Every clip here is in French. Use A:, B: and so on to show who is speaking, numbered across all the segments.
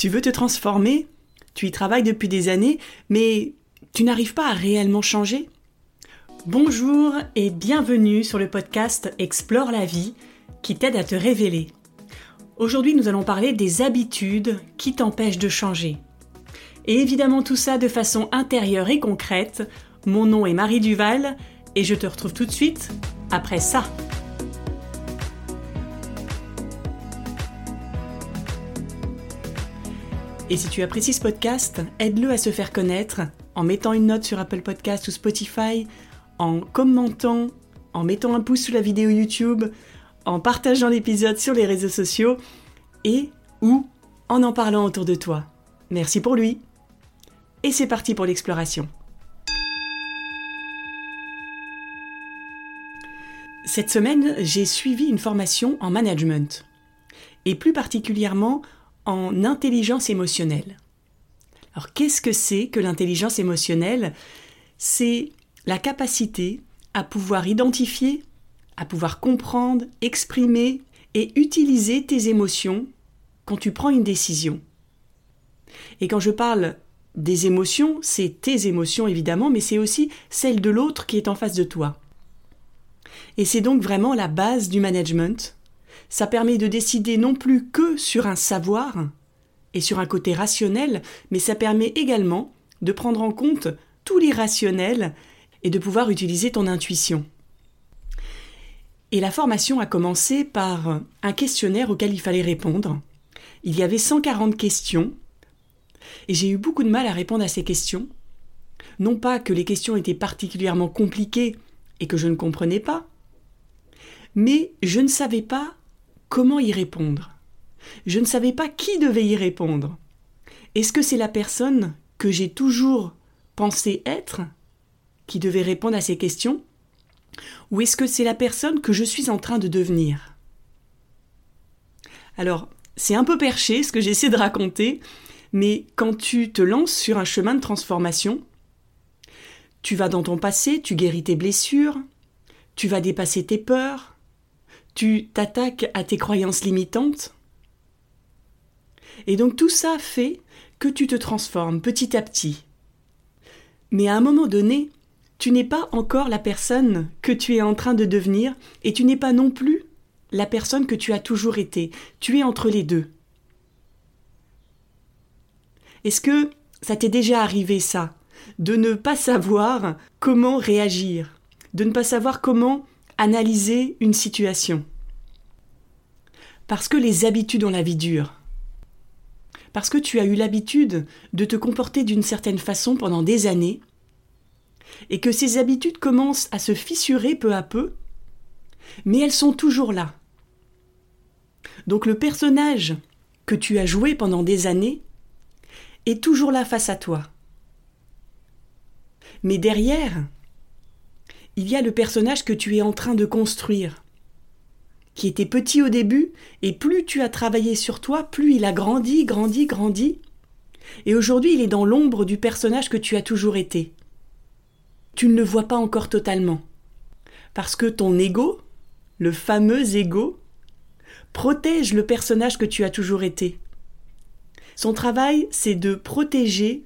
A: Tu veux te transformer? Tu y travailles depuis des années, mais tu n'arrives pas à réellement changer? Bonjour et bienvenue sur le podcast Explore la vie qui t'aide à te révéler. Aujourd'hui, nous allons parler des habitudes qui t'empêchent de changer. Et évidemment tout ça de façon intérieure et concrète. Mon nom est Marie Duval et je te retrouve tout de suite après ça. Et si tu apprécies ce podcast, aide-le à se faire connaître en mettant une note sur Apple Podcast ou Spotify, en commentant, en mettant un pouce sous la vidéo YouTube, en partageant l'épisode sur les réseaux sociaux et ou en en parlant autour de toi. Merci pour lui. Et c'est parti pour l'exploration. Cette semaine, j'ai suivi une formation en management, et plus particulièrement en intelligence émotionnelle. Alors qu'est-ce que c'est que l'intelligence émotionnelle? C'est la capacité à pouvoir identifier, à pouvoir comprendre, exprimer et utiliser tes émotions quand tu prends une décision. Et quand je parle des émotions, c'est tes émotions évidemment, mais c'est aussi celles de l'autre qui est en face de toi. Et c'est donc vraiment la base du management, ça permet de décider non plus que sur un savoir et sur un côté rationnel, mais ça permet également de prendre en compte tout l'irrationnel et de pouvoir utiliser ton intuition. Et la formation a commencé par un questionnaire auquel il fallait répondre. Il y avait 140 questions, et j'ai eu beaucoup de mal à répondre à ces questions. Non pas que les questions étaient particulièrement compliquées et que je ne comprenais pas, mais je ne savais pas Comment y répondre. Je ne savais pas qui devait y répondre. Est-ce que c'est la personne que j'ai toujours pensé être qui devait répondre à ces questions? Ou est-ce que c'est la personne que je suis en train de devenir? Alors, c'est un peu perché ce que j'essaie de raconter, mais quand tu te lances sur un chemin de transformation, tu vas dans ton passé, tu guéris tes blessures, tu vas dépasser tes peurs, tu t'attaques à tes croyances limitantes. Et donc tout ça fait que tu te transformes petit à petit. Mais à un moment donné, tu n'es pas encore la personne que tu es en train de devenir et tu n'es pas non plus la personne que tu as toujours été. Tu es entre les deux. Est-ce que ça t'est déjà arrivé ça De ne pas savoir comment réagir, de ne pas savoir comment analyser une situation. Parce que les habitudes ont la vie dure. Parce que tu as eu l'habitude de te comporter d'une certaine façon pendant des années, et que ces habitudes commencent à se fissurer peu à peu, mais elles sont toujours là. Donc le personnage que tu as joué pendant des années est toujours là face à toi. Mais derrière, il y a le personnage que tu es en train de construire, qui était petit au début, et plus tu as travaillé sur toi, plus il a grandi, grandi, grandi, et aujourd'hui il est dans l'ombre du personnage que tu as toujours été. Tu ne le vois pas encore totalement, parce que ton ego, le fameux ego, protège le personnage que tu as toujours été. Son travail, c'est de protéger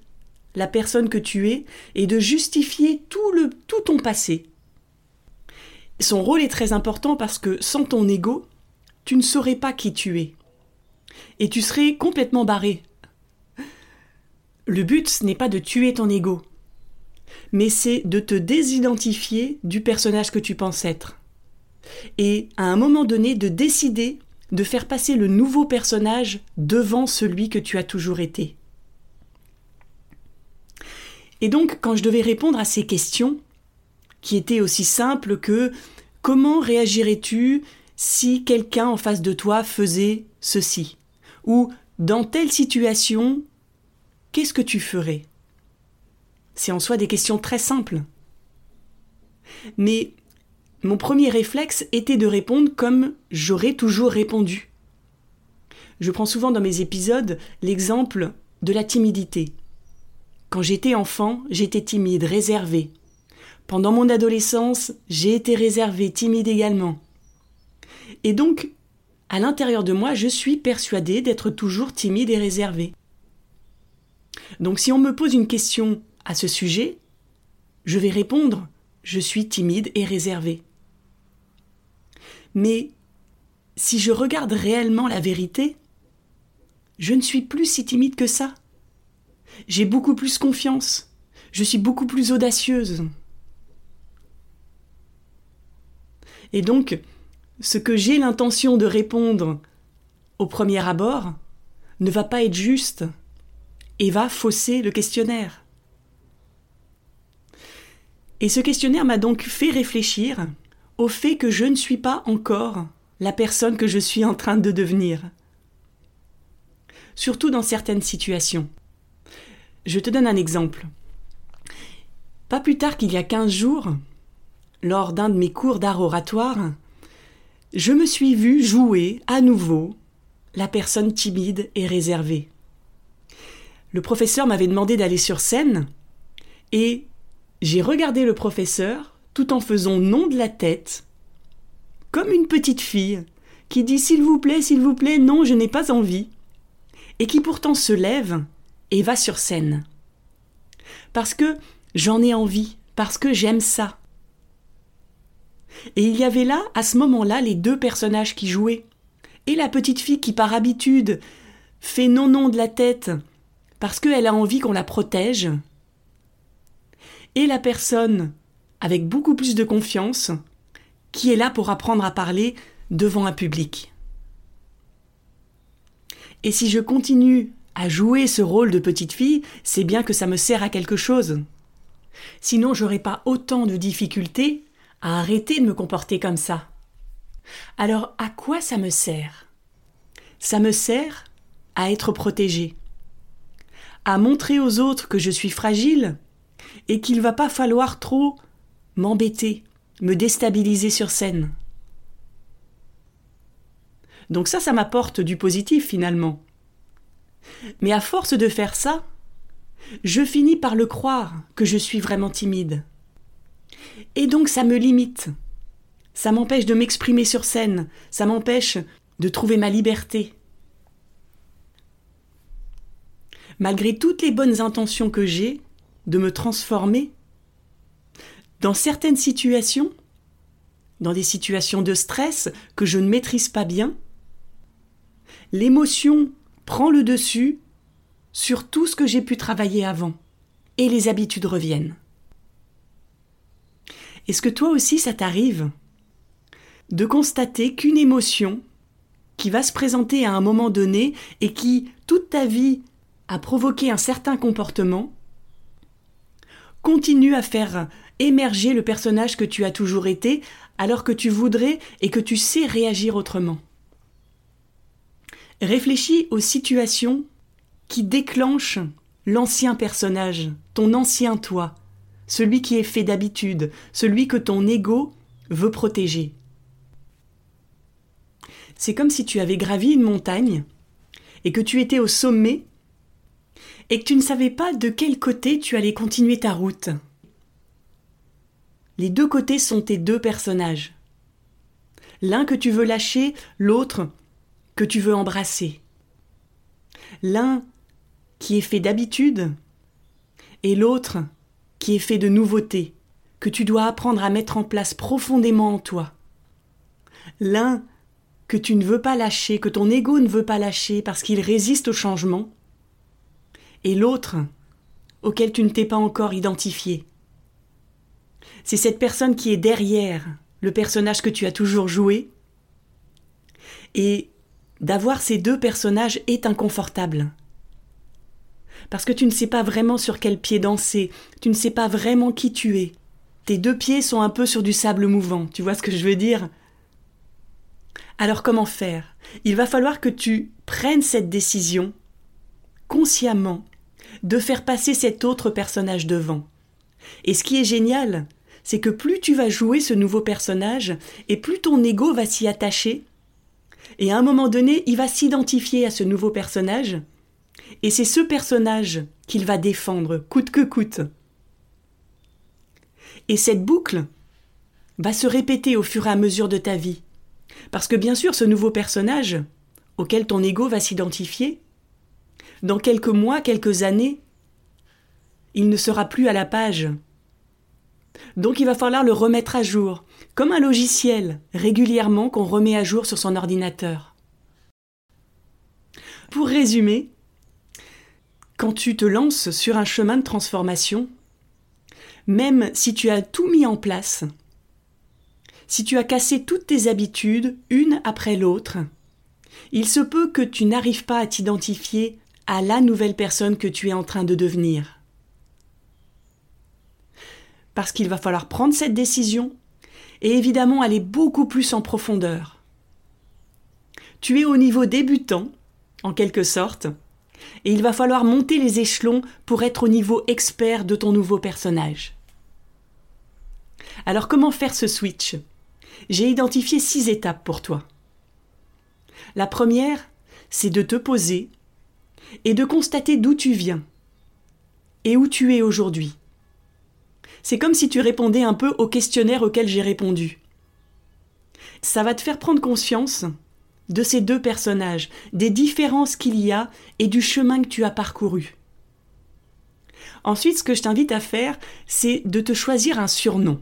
A: la personne que tu es et de justifier tout, le, tout ton passé. Son rôle est très important parce que sans ton ego, tu ne saurais pas qui tu es. Et tu serais complètement barré. Le but, ce n'est pas de tuer ton ego, mais c'est de te désidentifier du personnage que tu penses être. Et à un moment donné, de décider de faire passer le nouveau personnage devant celui que tu as toujours été. Et donc, quand je devais répondre à ces questions, qui était aussi simple que comment réagirais-tu si quelqu'un en face de toi faisait ceci? Ou dans telle situation, qu'est-ce que tu ferais? C'est en soi des questions très simples. Mais mon premier réflexe était de répondre comme j'aurais toujours répondu. Je prends souvent dans mes épisodes l'exemple de la timidité. Quand j'étais enfant, j'étais timide, réservé. Pendant mon adolescence, j'ai été réservée, timide également. Et donc, à l'intérieur de moi, je suis persuadée d'être toujours timide et réservée. Donc si on me pose une question à ce sujet, je vais répondre je suis timide et réservé. Mais si je regarde réellement la vérité, je ne suis plus si timide que ça. J'ai beaucoup plus confiance. Je suis beaucoup plus audacieuse. Et donc, ce que j'ai l'intention de répondre au premier abord ne va pas être juste et va fausser le questionnaire. Et ce questionnaire m'a donc fait réfléchir au fait que je ne suis pas encore la personne que je suis en train de devenir. Surtout dans certaines situations. Je te donne un exemple. Pas plus tard qu'il y a quinze jours, lors d'un de mes cours d'art oratoire, je me suis vue jouer à nouveau la personne timide et réservée. Le professeur m'avait demandé d'aller sur scène et j'ai regardé le professeur tout en faisant non de la tête, comme une petite fille qui dit s'il vous plaît, s'il vous plaît, non, je n'ai pas envie, et qui pourtant se lève et va sur scène. Parce que j'en ai envie, parce que j'aime ça. Et il y avait là, à ce moment-là, les deux personnages qui jouaient. Et la petite fille qui, par habitude, fait non non de la tête parce qu'elle a envie qu'on la protège. Et la personne, avec beaucoup plus de confiance, qui est là pour apprendre à parler devant un public. Et si je continue à jouer ce rôle de petite fille, c'est bien que ça me sert à quelque chose. Sinon, j'aurais pas autant de difficultés à arrêter de me comporter comme ça. Alors, à quoi ça me sert? Ça me sert à être protégée, à montrer aux autres que je suis fragile et qu'il va pas falloir trop m'embêter, me déstabiliser sur scène. Donc ça, ça m'apporte du positif finalement. Mais à force de faire ça, je finis par le croire que je suis vraiment timide. Et donc ça me limite. Ça m'empêche de m'exprimer sur scène, ça m'empêche de trouver ma liberté. Malgré toutes les bonnes intentions que j'ai de me transformer, dans certaines situations, dans des situations de stress que je ne maîtrise pas bien, l'émotion prend le dessus sur tout ce que j'ai pu travailler avant, et les habitudes reviennent. Est-ce que toi aussi ça t'arrive de constater qu'une émotion qui va se présenter à un moment donné et qui, toute ta vie, a provoqué un certain comportement, continue à faire émerger le personnage que tu as toujours été alors que tu voudrais et que tu sais réagir autrement? Réfléchis aux situations qui déclenchent l'ancien personnage, ton ancien toi, celui qui est fait d'habitude, celui que ton ego veut protéger. C'est comme si tu avais gravi une montagne et que tu étais au sommet et que tu ne savais pas de quel côté tu allais continuer ta route. Les deux côtés sont tes deux personnages. L'un que tu veux lâcher, l'autre que tu veux embrasser. L'un qui est fait d'habitude et l'autre qui est fait de nouveautés, que tu dois apprendre à mettre en place profondément en toi. L'un que tu ne veux pas lâcher, que ton ego ne veut pas lâcher parce qu'il résiste au changement, et l'autre auquel tu ne t'es pas encore identifié. C'est cette personne qui est derrière le personnage que tu as toujours joué, et d'avoir ces deux personnages est inconfortable parce que tu ne sais pas vraiment sur quel pied danser, tu ne sais pas vraiment qui tu es. Tes deux pieds sont un peu sur du sable mouvant, tu vois ce que je veux dire? Alors comment faire? Il va falloir que tu prennes cette décision, consciemment, de faire passer cet autre personnage devant. Et ce qui est génial, c'est que plus tu vas jouer ce nouveau personnage, et plus ton ego va s'y attacher, et à un moment donné, il va s'identifier à ce nouveau personnage, et c'est ce personnage qu'il va défendre coûte que coûte. Et cette boucle va se répéter au fur et à mesure de ta vie. Parce que bien sûr, ce nouveau personnage, auquel ton ego va s'identifier, dans quelques mois, quelques années, il ne sera plus à la page. Donc il va falloir le remettre à jour, comme un logiciel, régulièrement qu'on remet à jour sur son ordinateur. Pour résumer, quand tu te lances sur un chemin de transformation, même si tu as tout mis en place, si tu as cassé toutes tes habitudes, une après l'autre, il se peut que tu n'arrives pas à t'identifier à la nouvelle personne que tu es en train de devenir. Parce qu'il va falloir prendre cette décision et évidemment aller beaucoup plus en profondeur. Tu es au niveau débutant, en quelque sorte, et il va falloir monter les échelons pour être au niveau expert de ton nouveau personnage. Alors comment faire ce switch? J'ai identifié six étapes pour toi. La première, c'est de te poser et de constater d'où tu viens et où tu es aujourd'hui. C'est comme si tu répondais un peu au questionnaire auquel j'ai répondu. Ça va te faire prendre conscience de ces deux personnages, des différences qu'il y a et du chemin que tu as parcouru. Ensuite, ce que je t'invite à faire, c'est de te choisir un surnom.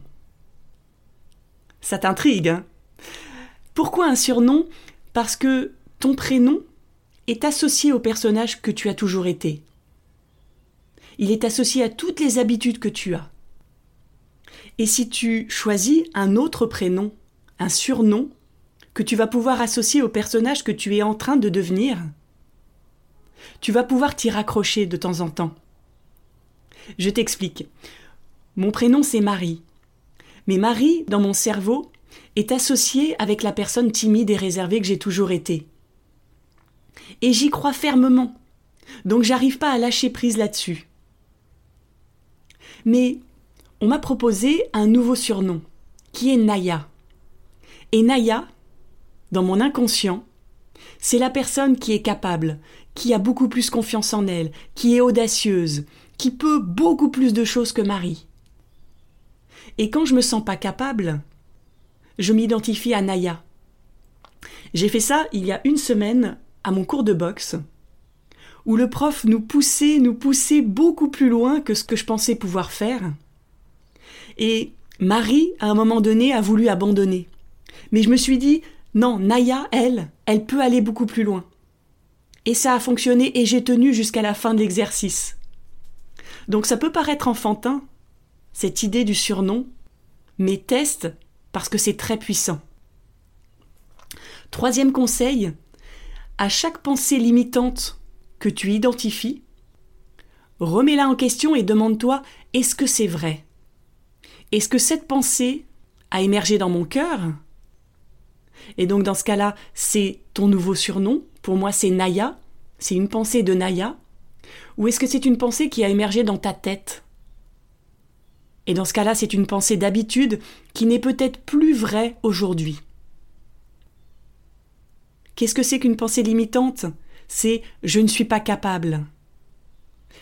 A: Ça t'intrigue, hein? Pourquoi un surnom? Parce que ton prénom est associé au personnage que tu as toujours été. Il est associé à toutes les habitudes que tu as. Et si tu choisis un autre prénom, un surnom, que tu vas pouvoir associer au personnage que tu es en train de devenir, tu vas pouvoir t'y raccrocher de temps en temps. Je t'explique. Mon prénom c'est Marie. Mais Marie, dans mon cerveau, est associée avec la personne timide et réservée que j'ai toujours été. Et j'y crois fermement. Donc j'arrive pas à lâcher prise là-dessus. Mais on m'a proposé un nouveau surnom, qui est Naya. Et Naya, dans mon inconscient, c'est la personne qui est capable, qui a beaucoup plus confiance en elle, qui est audacieuse, qui peut beaucoup plus de choses que Marie. Et quand je me sens pas capable, je m'identifie à Naya. J'ai fait ça il y a une semaine à mon cours de boxe, où le prof nous poussait, nous poussait beaucoup plus loin que ce que je pensais pouvoir faire. Et Marie, à un moment donné, a voulu abandonner. Mais je me suis dit, non, Naya, elle, elle peut aller beaucoup plus loin. Et ça a fonctionné et j'ai tenu jusqu'à la fin de l'exercice. Donc ça peut paraître enfantin, cette idée du surnom, mais teste parce que c'est très puissant. Troisième conseil, à chaque pensée limitante que tu identifies, remets-la en question et demande-toi est-ce que c'est vrai? Est-ce que cette pensée a émergé dans mon cœur? Et donc dans ce cas-là, c'est ton nouveau surnom. Pour moi, c'est Naya. C'est une pensée de Naya. Ou est-ce que c'est une pensée qui a émergé dans ta tête? Et dans ce cas-là, c'est une pensée d'habitude qui n'est peut-être plus vraie aujourd'hui. Qu'est-ce que c'est qu'une pensée limitante? C'est je ne suis pas capable.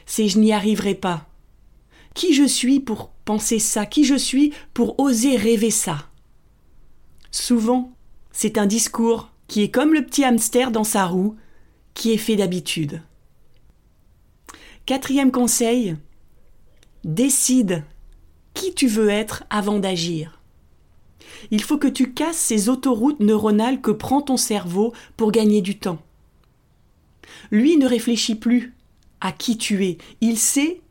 A: C'est je n'y arriverai pas. Qui je suis pour penser ça? Qui je suis pour oser rêver ça? Souvent, c'est un discours qui est comme le petit hamster dans sa roue, qui est fait d'habitude. Quatrième conseil, décide qui tu veux être avant d'agir. Il faut que tu casses ces autoroutes neuronales que prend ton cerveau pour gagner du temps. Lui ne réfléchit plus à qui tu es. Il sait,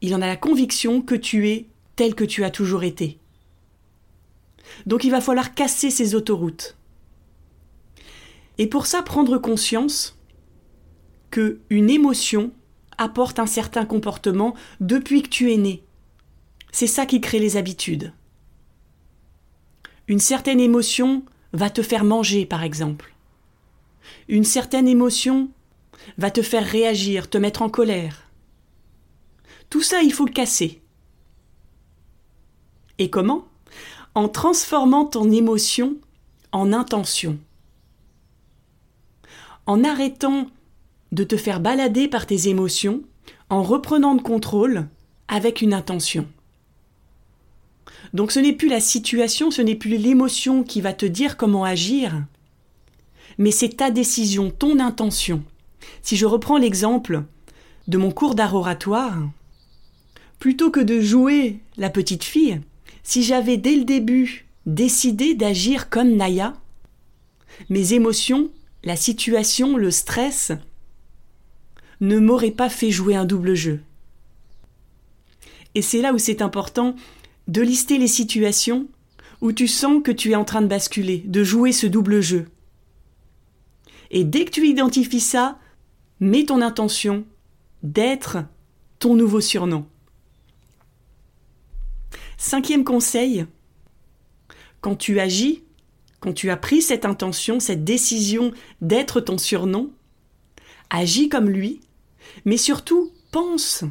A: il en a la conviction que tu es tel que tu as toujours été. Donc il va falloir casser ces autoroutes. Et pour ça, prendre conscience que une émotion apporte un certain comportement depuis que tu es né. C'est ça qui crée les habitudes. Une certaine émotion va te faire manger, par exemple. Une certaine émotion va te faire réagir, te mettre en colère. Tout ça, il faut le casser. Et comment? En transformant ton émotion en intention. En arrêtant de te faire balader par tes émotions, en reprenant le contrôle avec une intention. Donc ce n'est plus la situation, ce n'est plus l'émotion qui va te dire comment agir, mais c'est ta décision, ton intention. Si je reprends l'exemple de mon cours d'art oratoire, plutôt que de jouer la petite fille, si j'avais dès le début décidé d'agir comme Naya, mes émotions, la situation, le stress ne m'auraient pas fait jouer un double jeu. Et c'est là où c'est important de lister les situations où tu sens que tu es en train de basculer, de jouer ce double jeu. Et dès que tu identifies ça, mets ton intention d'être ton nouveau surnom. Cinquième conseil, quand tu agis, quand tu as pris cette intention, cette décision d'être ton surnom, agis comme lui, mais surtout pense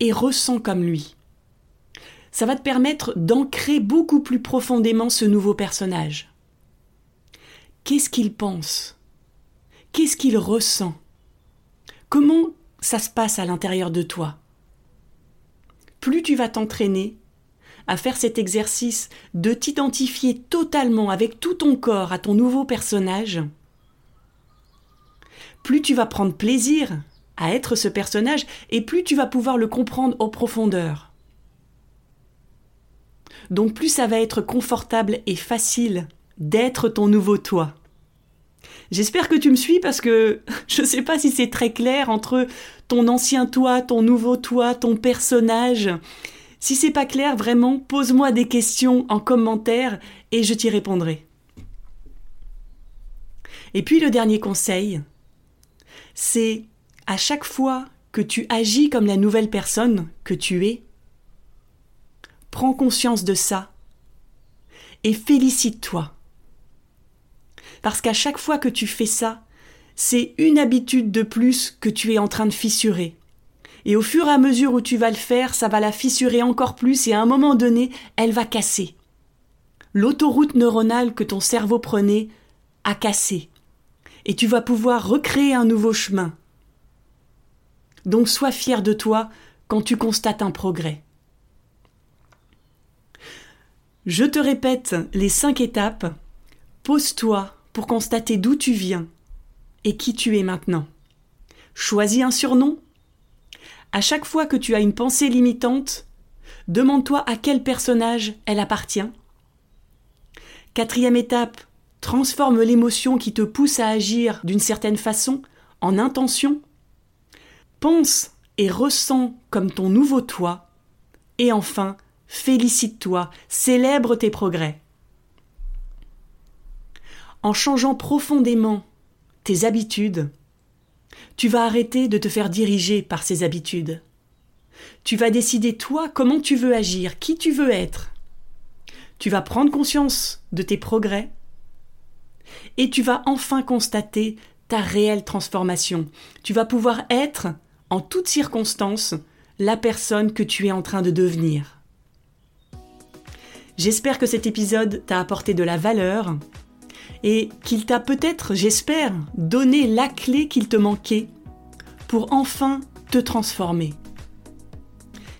A: et ressens comme lui. Ça va te permettre d'ancrer beaucoup plus profondément ce nouveau personnage. Qu'est-ce qu'il pense? Qu'est-ce qu'il ressent? Comment ça se passe à l'intérieur de toi? Plus tu vas t'entraîner à faire cet exercice de t'identifier totalement avec tout ton corps à ton nouveau personnage, plus tu vas prendre plaisir à être ce personnage et plus tu vas pouvoir le comprendre en profondeur. Donc plus ça va être confortable et facile d'être ton nouveau toi. J'espère que tu me suis parce que je ne sais pas si c'est très clair entre ton ancien toi, ton nouveau toi, ton personnage. Si c'est pas clair, vraiment, pose-moi des questions en commentaire et je t'y répondrai. Et puis le dernier conseil, c'est à chaque fois que tu agis comme la nouvelle personne que tu es, prends conscience de ça et félicite-toi. Parce qu'à chaque fois que tu fais ça, c'est une habitude de plus que tu es en train de fissurer. Et au fur et à mesure où tu vas le faire, ça va la fissurer encore plus et à un moment donné, elle va casser. L'autoroute neuronale que ton cerveau prenait a cassé. Et tu vas pouvoir recréer un nouveau chemin. Donc sois fier de toi quand tu constates un progrès. Je te répète les cinq étapes. Pose-toi pour constater d'où tu viens et qui tu es maintenant. Choisis un surnom. À chaque fois que tu as une pensée limitante, demande-toi à quel personnage elle appartient. Quatrième étape, transforme l'émotion qui te pousse à agir d'une certaine façon en intention. Pense et ressens comme ton nouveau toi. Et enfin, félicite-toi, célèbre tes progrès. En changeant profondément tes habitudes, tu vas arrêter de te faire diriger par ces habitudes. Tu vas décider toi comment tu veux agir, qui tu veux être. Tu vas prendre conscience de tes progrès et tu vas enfin constater ta réelle transformation. Tu vas pouvoir être en toutes circonstances, la personne que tu es en train de devenir. J'espère que cet épisode t'a apporté de la valeur et qu'il t'a peut-être, j'espère, donné la clé qu'il te manquait pour enfin te transformer.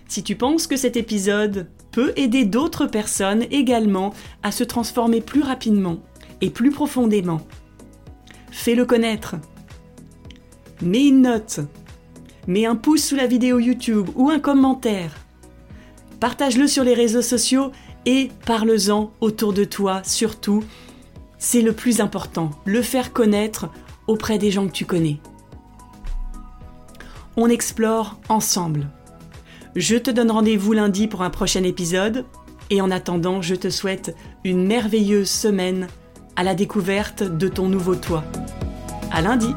A: Si tu penses que cet épisode peut aider d'autres personnes également à se transformer plus rapidement et plus profondément, fais-le connaître. Mets une note mets un pouce sous la vidéo YouTube ou un commentaire. Partage-le sur les réseaux sociaux et parle-en autour de toi surtout. C'est le plus important, le faire connaître auprès des gens que tu connais. On explore ensemble. Je te donne rendez-vous lundi pour un prochain épisode et en attendant, je te souhaite une merveilleuse semaine à la découverte de ton nouveau toi. À lundi!